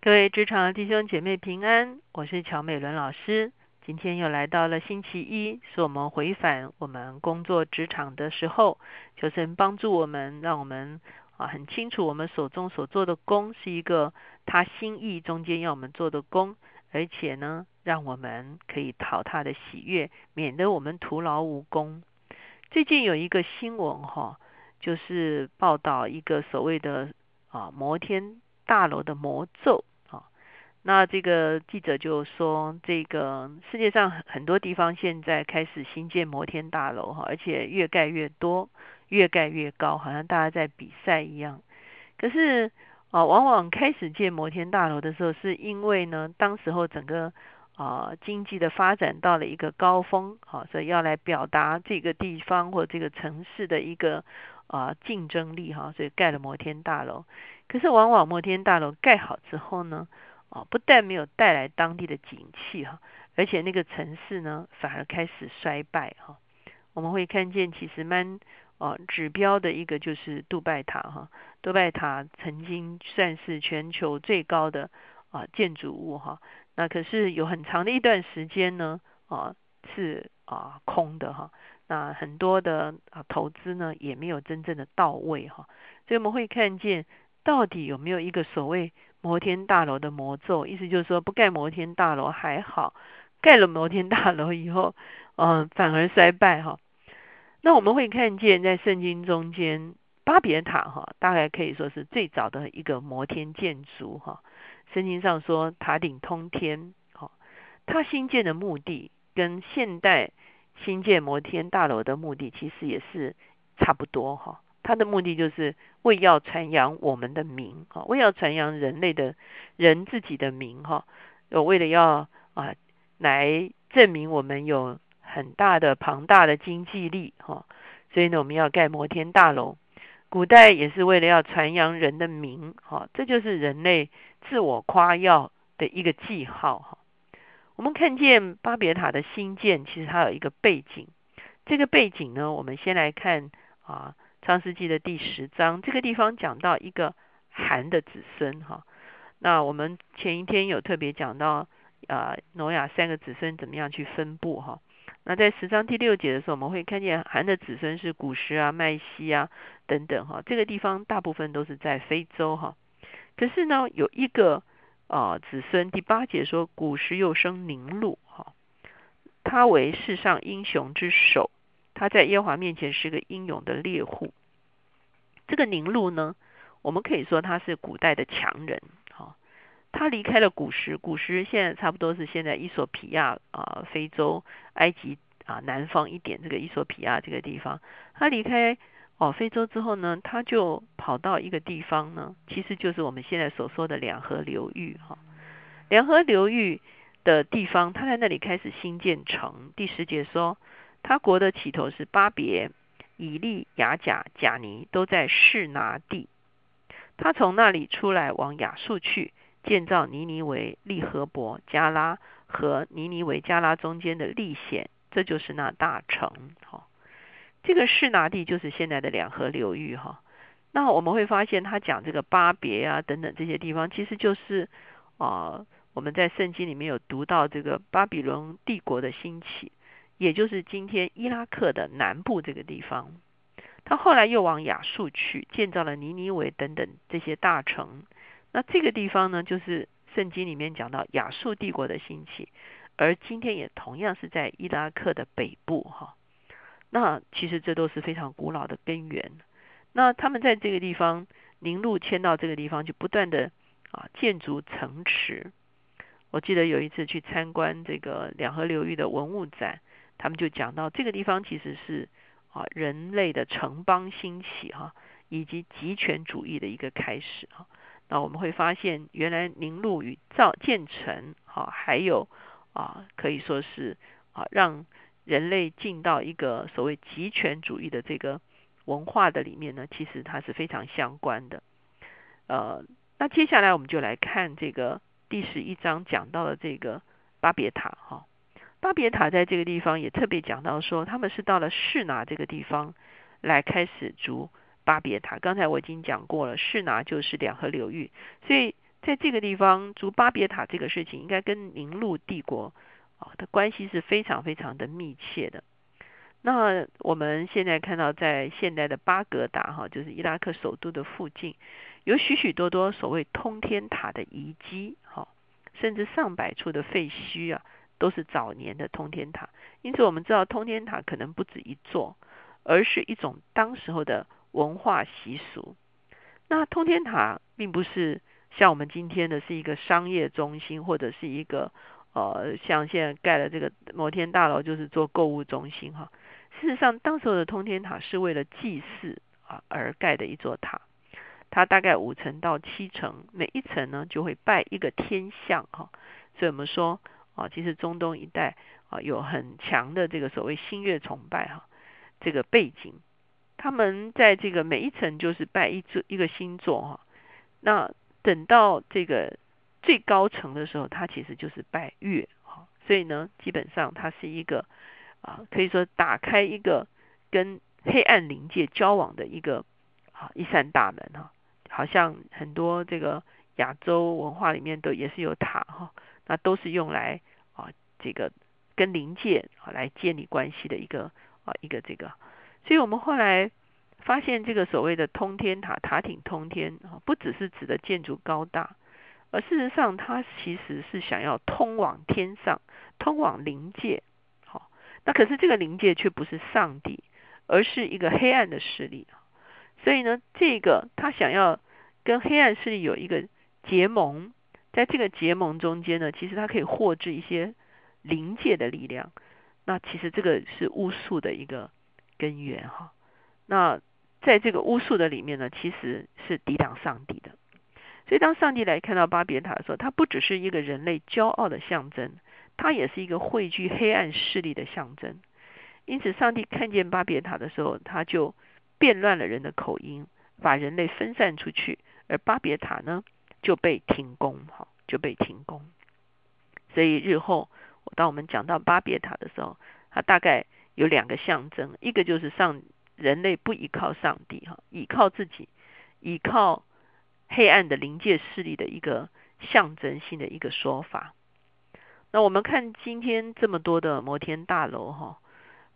各位职场的弟兄姐妹平安，我是乔美伦老师。今天又来到了星期一，是我们回返我们工作职场的时候，求神帮助我们，让我们啊很清楚我们手中所做的工是一个他心意中间要我们做的工，而且呢，让我们可以讨他的喜悦，免得我们徒劳无功。最近有一个新闻哈，就是报道一个所谓的啊摩天大楼的魔咒啊。那这个记者就说，这个世界上很多地方现在开始新建摩天大楼哈，而且越盖越多，越盖越高，好像大家在比赛一样。可是啊，往往开始建摩天大楼的时候，是因为呢，当时候整个啊经济的发展到了一个高峰，好，所以要来表达这个地方或这个城市的一个啊竞争力哈，所以盖了摩天大楼。可是往往摩天大楼盖好之后呢？啊，不但没有带来当地的景气哈，而且那个城市呢反而开始衰败哈。我们会看见其实蛮啊指标的一个就是杜拜塔哈，杜拜塔曾经算是全球最高的啊建筑物哈，那可是有很长的一段时间呢啊是啊空的哈，那很多的啊投资呢也没有真正的到位哈，所以我们会看见到底有没有一个所谓。摩天大楼的魔咒，意思就是说不盖摩天大楼还好，盖了摩天大楼以后，嗯，反而衰败哈。那我们会看见在圣经中间，巴别塔哈，大概可以说是最早的一个摩天建筑哈。圣经上说塔顶通天，哈，它新建的目的跟现代新建摩天大楼的目的其实也是差不多哈。他的目的就是为要传扬我们的名哈，为要传扬人类的人自己的名哈，为了要啊来证明我们有很大的庞大的经济力哈，所以呢我们要盖摩天大楼。古代也是为了要传扬人的名哈，这就是人类自我夸耀的一个记号哈。我们看见巴别塔的新建，其实它有一个背景，这个背景呢，我们先来看啊。创世纪的第十章，这个地方讲到一个韩的子孙哈。那我们前一天有特别讲到呃，挪亚三个子孙怎么样去分布哈。那在十章第六节的时候，我们会看见韩的子孙是古时啊、麦西啊等等哈。这个地方大部分都是在非洲哈。可是呢，有一个啊子孙，第八节说古时又生宁禄哈，他为世上英雄之首。他在耶和华面前是个英勇的猎户。这个宁禄呢，我们可以说他是古代的强人。哈，他离开了古时，古时现在差不多是现在伊索比亚啊，非洲、埃及啊南方一点这个伊索比亚这个地方。他离开哦非洲之后呢，他就跑到一个地方呢，其实就是我们现在所说的两河流域。哈，两河流域的地方，他在那里开始新建城。第十节说。他国的起头是巴别、以利、雅甲、贾尼，都在士拿地。他从那里出来，往亚述去，建造尼尼为、利和伯、加拉和尼尼为、加拉中间的利险，这就是那大城。哈，这个士拿地就是现在的两河流域。哈，那我们会发现，他讲这个巴别啊等等这些地方，其实就是啊，我们在圣经里面有读到这个巴比伦帝国的兴起。也就是今天伊拉克的南部这个地方，他后来又往亚述去，建造了尼尼维等等这些大城。那这个地方呢，就是圣经里面讲到亚述帝国的兴起，而今天也同样是在伊拉克的北部哈。那其实这都是非常古老的根源。那他们在这个地方，宁路迁到这个地方，就不断的啊建筑城池。我记得有一次去参观这个两河流域的文物展。他们就讲到这个地方其实是啊人类的城邦兴起哈，以及集权主义的一个开始哈。那我们会发现，原来宁路与造建成哈，还有啊可以说是啊让人类进到一个所谓集权主义的这个文化的里面呢，其实它是非常相关的。呃，那接下来我们就来看这个第十一章讲到的这个巴别塔哈。巴别塔在这个地方也特别讲到说，他们是到了士拿这个地方来开始筑巴别塔。刚才我已经讲过了，士拿就是两河流域，所以在这个地方筑巴别塔这个事情，应该跟宁禄帝国啊的关系是非常非常的密切的。那我们现在看到，在现代的巴格达哈，就是伊拉克首都的附近，有许许多多所谓通天塔的遗迹，哈，甚至上百处的废墟啊，都是早年的通天塔。因此，我们知道通天塔可能不止一座，而是一种当时候的文化习俗。那通天塔并不是像我们今天的是一个商业中心，或者是一个呃，像现在盖的这个摩天大楼，就是做购物中心哈。事实上，当时候的通天塔是为了祭祀啊而盖的一座塔，它大概五层到七层，每一层呢就会拜一个天象哈。所以我们说啊，其实中东一带啊有很强的这个所谓星月崇拜哈，这个背景，他们在这个每一层就是拜一座一个星座哈。那等到这个最高层的时候，它其实就是拜月哈。所以呢，基本上它是一个。啊，可以说打开一个跟黑暗灵界交往的一个啊一扇大门哈，好像很多这个亚洲文化里面都也是有塔哈，那都是用来啊这个跟灵界啊来建立关系的一个啊一个这个，所以我们后来发现这个所谓的通天塔塔顶通天啊，不只是指的建筑高大，而事实上它其实是想要通往天上，通往灵界。好那可是这个灵界却不是上帝，而是一个黑暗的势力。所以呢，这个他想要跟黑暗势力有一个结盟，在这个结盟中间呢，其实他可以获知一些灵界的力量。那其实这个是巫术的一个根源哈。那在这个巫术的里面呢，其实是抵挡上帝的。所以当上帝来看到巴别塔的时候，它不只是一个人类骄傲的象征。它也是一个汇聚黑暗势力的象征，因此，上帝看见巴别塔的时候，他就变乱了人的口音，把人类分散出去，而巴别塔呢就被停工，哈，就被停工。所以日后，我当我们讲到巴别塔的时候，它大概有两个象征，一个就是上人类不依靠上帝，哈，依靠自己，依靠黑暗的灵界势力的一个象征性的一个说法。那我们看今天这么多的摩天大楼哈，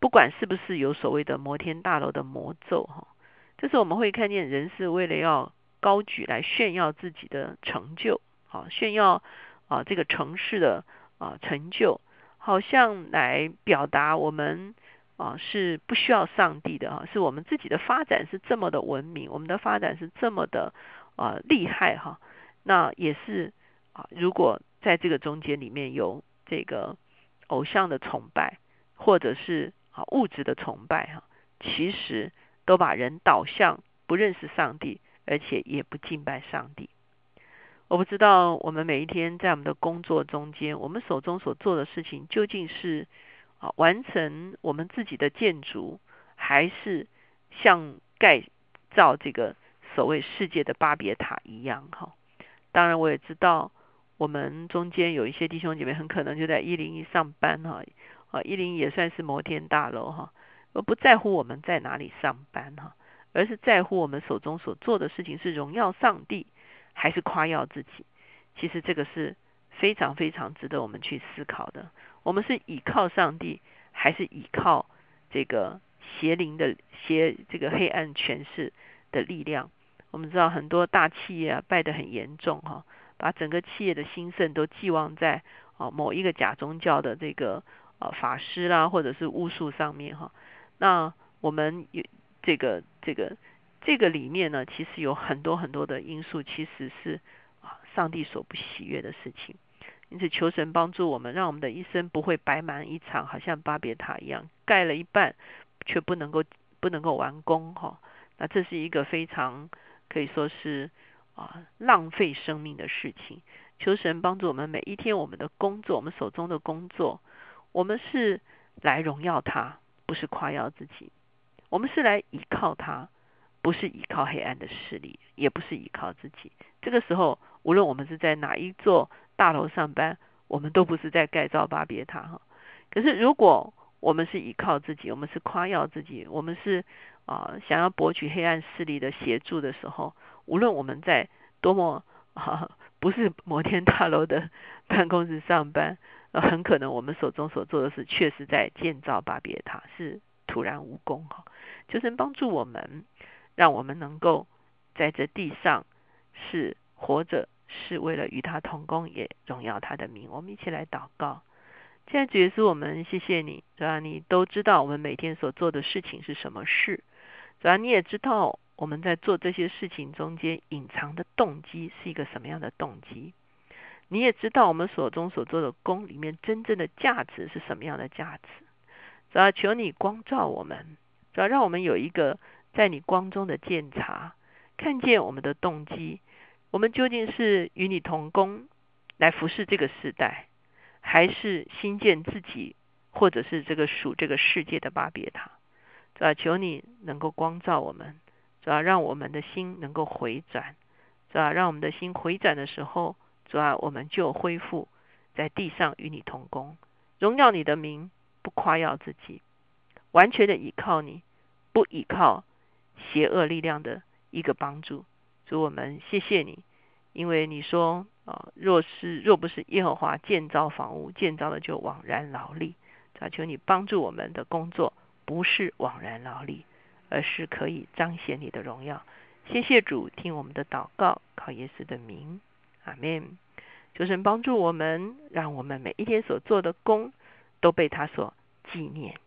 不管是不是有所谓的摩天大楼的魔咒哈，就是我们会看见人是为了要高举来炫耀自己的成就，好炫耀啊这个城市的啊成就，好像来表达我们啊是不需要上帝的哈，是我们自己的发展是这么的文明，我们的发展是这么的啊厉害哈，那也是啊如果。在这个中间里面有这个偶像的崇拜，或者是啊物质的崇拜哈，其实都把人导向不认识上帝，而且也不敬拜上帝。我不知道我们每一天在我们的工作中间，我们手中所做的事情究竟是啊完成我们自己的建筑，还是像盖造这个所谓世界的巴别塔一样哈？当然我也知道。我们中间有一些弟兄姐妹很可能就在一零一上班哈，啊一零一也算是摩天大楼哈，而不在乎我们在哪里上班哈，而是在乎我们手中所做的事情是荣耀上帝还是夸耀自己。其实这个是非常非常值得我们去思考的。我们是倚靠上帝，还是倚靠这个邪灵的邪这个黑暗权势的力量？我们知道很多大企业啊败得很严重哈。把整个企业的兴盛都寄望在啊某一个假宗教的这个啊法师啦，或者是巫术上面哈。那我们有这个这个这个里面呢，其实有很多很多的因素，其实是啊上帝所不喜悦的事情。因此求神帮助我们，让我们的一生不会白忙一场，好像巴别塔一样盖了一半，却不能够不能够完工哈。那这是一个非常可以说是。啊，浪费生命的事情，求神帮助我们每一天我们的工作，我们手中的工作，我们是来荣耀他，不是夸耀自己；我们是来依靠他，不是依靠黑暗的势力，也不是依靠自己。这个时候，无论我们是在哪一座大楼上班，我们都不是在盖造巴别塔哈。可是，如果我们是依靠自己，我们是夸耀自己，我们是啊想要博取黑暗势力的协助的时候，无论我们在多么啊不是摩天大楼的 办公室上班，很可能我们手中所做的事确实在建造巴别塔，是突然无功哈。求神帮助我们，让我们能够在这地上是活着，是为了与他同工，也荣耀他的名。我们一起来祷告。现在主耶稣，我们谢谢你，主要你都知道我们每天所做的事情是什么事，主要你也知道我们在做这些事情中间隐藏的动机是一个什么样的动机，你也知道我们所中所做的功里面真正的价值是什么样的价值，主要求你光照我们，主要让我们有一个在你光中的鉴察，看见我们的动机，我们究竟是与你同工来服侍这个时代。还是新建自己，或者是这个属这个世界的巴别塔，主要求你能够光照我们，主要让我们的心能够回转，主要让我们的心回转的时候，主要我们就恢复在地上与你同工，荣耀你的名，不夸耀自己，完全的依靠你，不依靠邪恶力量的一个帮助。主我们谢谢你，因为你说。啊，若是若不是耶和华建造房屋，建造的就枉然劳力。啊，求你帮助我们的工作不是枉然劳力，而是可以彰显你的荣耀。谢谢主，听我们的祷告，靠耶稣的名，阿门。求神帮助我们，让我们每一天所做的功都被他所纪念。